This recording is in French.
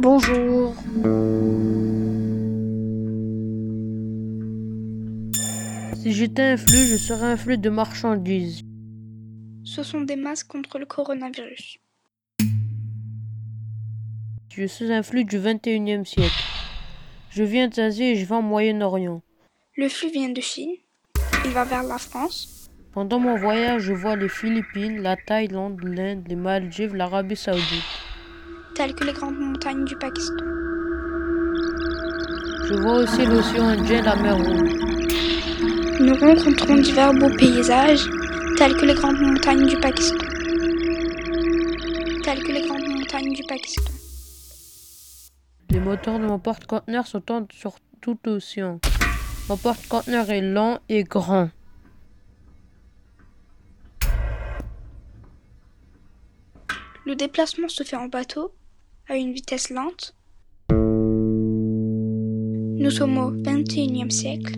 Bonjour. Si j'étais un flux, je serais un flux de marchandises. Ce sont des masques contre le coronavirus. Je suis un flux du 21e siècle. Je viens d'Asie et je vais au Moyen-Orient. Le flux vient de Chine. Il va vers la France. Pendant mon voyage, je vois les Philippines, la Thaïlande, l'Inde, les Maldives, l'Arabie Saoudite. Telles que les grandes montagnes du Pakistan. Je vois aussi l'océan Indien la mer Rouge. Nous rencontrons divers beaux paysages, tels que les grandes montagnes du Pakistan. Telles que les grandes montagnes du Pakistan. Les moteurs de mon porte-conteneur sont sur tout l'océan. Mon porte-conteneur est lent et grand. Le déplacement se fait en bateau, à une vitesse lente. Nous sommes au XXIe siècle.